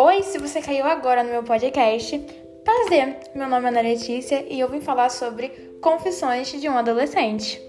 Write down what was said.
Oi, se você caiu agora no meu podcast, prazer. Meu nome é Ana Letícia e eu vim falar sobre Confissões de um Adolescente.